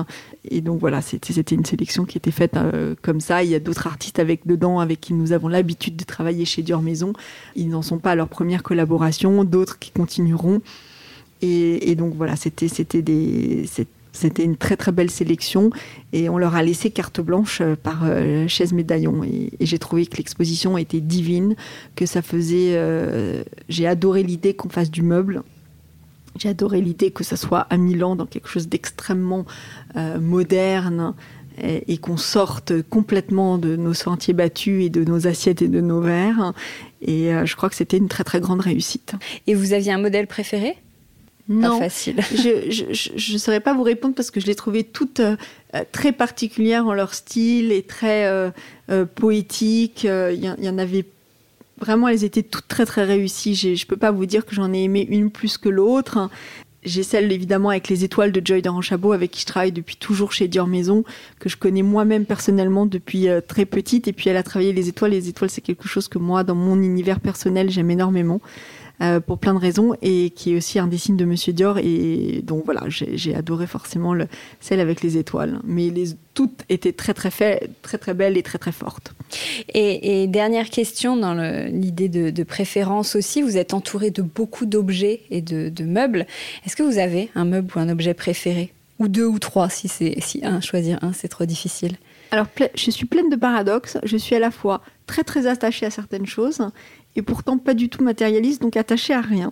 Et donc voilà, c'était une sélection qui était faite comme ça. Il y a d'autres artistes avec dedans avec qui nous avons l'habitude de travailler chez Dior Maison. Ils n'en sont pas à leur première collaboration, d'autres qui continueront. Et, donc voilà, c'était des c'était une très très belle sélection et on leur a laissé carte blanche euh, par euh, chaise médaillon et, j'ai trouvé que l'exposition était divine, que ça faisait. Euh, j'ai adoré l'idée qu'on fasse du meuble. J'ai adoré l'idée que ça soit à Milan dans quelque chose d'extrêmement moderne et, et qu'on sorte complètement de nos sentiers battus et de nos assiettes et de nos verres. Et je crois que c'était une très très grande réussite. Et vous aviez un modèle préféré? Non, facile. je ne saurais pas vous répondre parce que je les trouvais toutes euh, très particulières en leur style et très euh, euh, poétiques. Il y, en avait vraiment, elles étaient toutes très très réussies. Je ne peux pas vous dire que j'en ai aimé une plus que l'autre. J'ai celle évidemment avec les étoiles de Joy Chabot avec qui je travaille depuis toujours chez Dior Maison, que je connais moi-même personnellement depuis très petite. Et puis elle a travaillé les étoiles. Les étoiles, c'est quelque chose que moi, dans mon univers personnel, j'aime énormément. Euh, pour plein de raisons et qui est aussi un des signes de Monsieur Dior. Et donc voilà, j'ai adoré forcément le, celle avec les étoiles. Mais les, toutes étaient très très, fait, très très belles et très très fortes. Et, dernière question dans l'idée de, préférence aussi, vous êtes entouré de beaucoup d'objets et de, meubles. Est-ce que vous avez un meuble ou un objet préféré? Ou deux ou trois, si c'est si un, choisir un, c'est trop difficile. Alors, je suis pleine de paradoxes. Je suis à la fois très très attachée à certaines choses et pourtant pas du tout matérialiste, donc attaché à rien.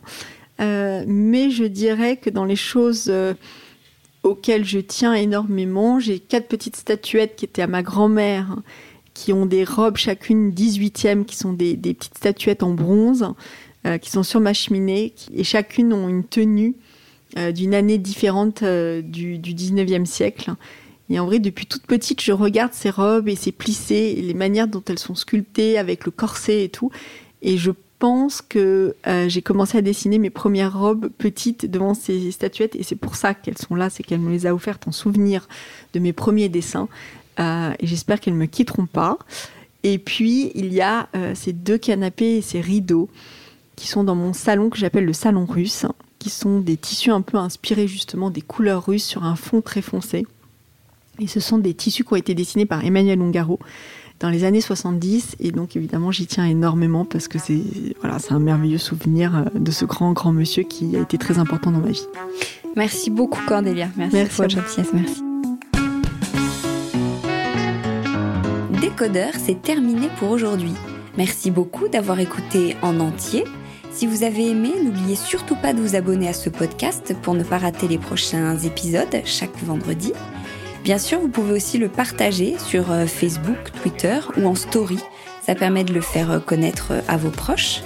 Euh, mais je dirais que dans les choses euh, auxquelles je tiens énormément, j'ai quatre petites statuettes qui étaient à ma grand-mère, qui ont des robes chacune 18e, qui sont des, petites statuettes en bronze, euh, qui sont sur ma cheminée, et chacune ont une tenue d'une année différente du, du 19e siècle. Et en vrai, depuis toute petite, je regarde ces robes et ces plissés, les manières dont elles sont sculptées avec le corset et tout. Et je pense que euh, j'ai commencé à dessiner mes premières robes petites devant ces statuettes et c'est pour ça qu'elles sont là, c'est qu'elle me les a offertes en souvenir de mes premiers dessins. Euh, et j'espère qu'elles ne me quitteront pas. Et puis, il y a euh, ces deux canapés et ces rideaux qui sont dans mon salon que j'appelle le salon russe, qui sont des tissus un peu inspirés justement des couleurs russes sur un fond très foncé. Et ce sont des tissus qui ont été dessinés par Emmanuel Ungaro, dans les années 70. Et donc, évidemment, j'y tiens énormément parce que c'est voilà, un merveilleux souvenir euh, de ce grand, grand monsieur qui a été très important dans ma vie. Merci beaucoup, Cordélia. Merci, pour votre gentillesse. Merci. Décodeur, c'est terminé pour aujourd'hui. Merci beaucoup d'avoir écouté en entier. Si vous avez aimé, n'oubliez surtout pas de vous abonner à ce podcast pour ne pas rater les prochains épisodes chaque vendredi. Bien sûr, vous pouvez aussi le partager sur euh, Facebook, Twitter ou en story. Ça permet de le faire euh, connaître euh, à vos proches.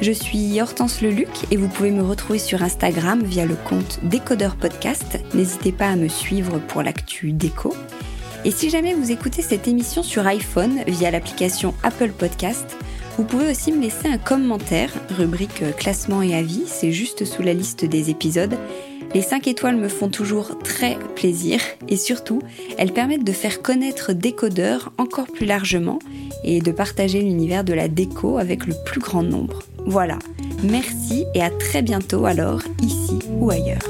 Je suis Hortense Leluc et vous pouvez me retrouver sur Instagram via le compte Décodeur Podcast. N'hésitez pas à me suivre pour l'actu déco. Et si jamais vous écoutez cette émission sur iPhone via l'application Apple Podcast, vous pouvez aussi me laisser un commentaire, rubrique classement et avis, c'est juste sous la liste des épisodes. Les 5 étoiles me font toujours très plaisir et surtout, elles permettent de faire connaître Décodeur encore plus largement et de partager l'univers de la déco avec le plus grand nombre. Voilà, merci et à très bientôt alors, ici ou ailleurs.